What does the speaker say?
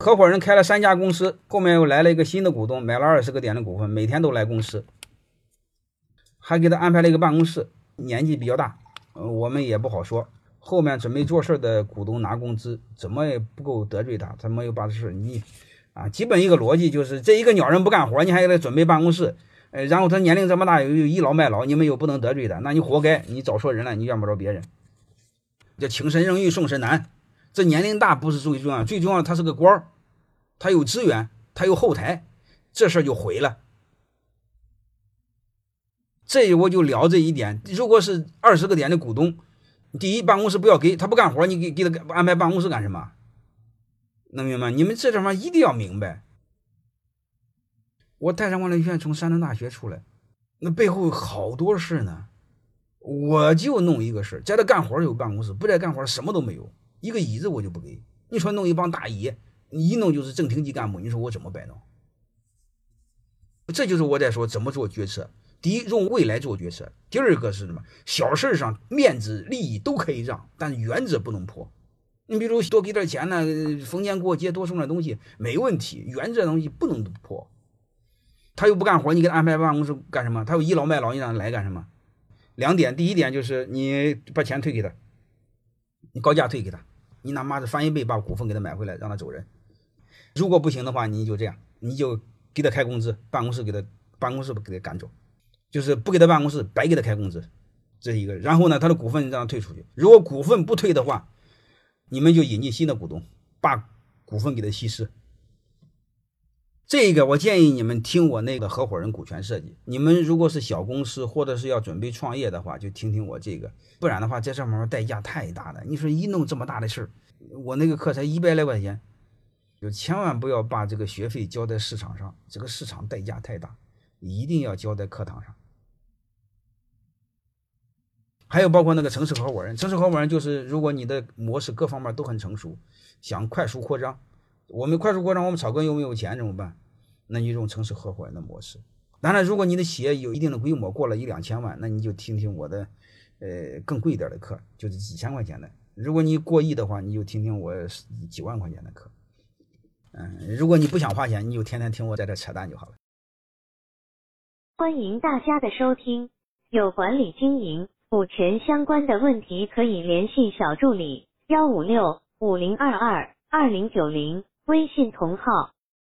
合伙人开了三家公司，后面又来了一个新的股东，买了二十个点的股份，每天都来公司，还给他安排了一个办公室，年纪比较大，呃，我们也不好说。后面准备做事的股东拿工资，怎么也不够得罪他，他没有把这事你啊，基本一个逻辑就是，这一个鸟人不干活，你还给他准备办公室，呃，然后他年龄这么大又倚老卖老，你们又不能得罪他，那你活该，你找错人了，你怨不着别人。叫请神容易送神难。这年龄大不是最重要，最重要他是个官儿，他有资源，他有后台，这事儿就毁了。这我就聊这一点。如果是二十个点的股东，第一办公室不要给他不干活，你给给他安排办公室干什么？能明白？你们这地方一定要明白。我泰山管理学院从山东大学出来，那背后好多事呢。我就弄一个事在这干活有办公室，不在干活什么都没有。一个椅子我就不给你说，弄一帮大爷，你一弄就是正厅级干部，你说我怎么摆弄？这就是我在说怎么做决策。第一，用未来做决策；第二个是什么？小事上面子利益都可以让，但原则不能破。你比如多给点钱呢，逢年过节多送点东西没问题，原则东西不能破。他又不干活，你给他安排办公室干什么？他又倚老卖老，你让他来干什么？两点，第一点就是你把钱退给他，高价退给他。你他妈的翻一倍把股份给他买回来，让他走人。如果不行的话，你就这样，你就给他开工资，办公室给他办公室给他赶走，就是不给他办公室，白给他开工资，这是一个。然后呢，他的股份让他退出去。如果股份不退的话，你们就引进新的股东，把股份给他稀释。这个我建议你们听我那个合伙人股权设计。你们如果是小公司或者是要准备创业的话，就听听我这个。不然的话，在这方面代价太大了。你说一弄这么大的事儿，我那个课才一百来块钱，就千万不要把这个学费交在市场上，这个市场代价太大，一定要交在课堂上。还有包括那个城市合伙人，城市合伙人就是如果你的模式各方面都很成熟，想快速扩张。我们快速扩张，我们草根又没有钱怎么办？那你用城市合伙人的模式。当然，如果你的企业有一定的规模，过了一两千万，那你就听听我的，呃，更贵一点的课，就是几千块钱的。如果你过亿的话，你就听听我几万块钱的课。嗯，如果你不想花钱，你就天天听我在这扯淡就好了。欢迎大家的收听，有管理经营、股权相关的问题可以联系小助理：幺五六五零二二二零九零。微信同号。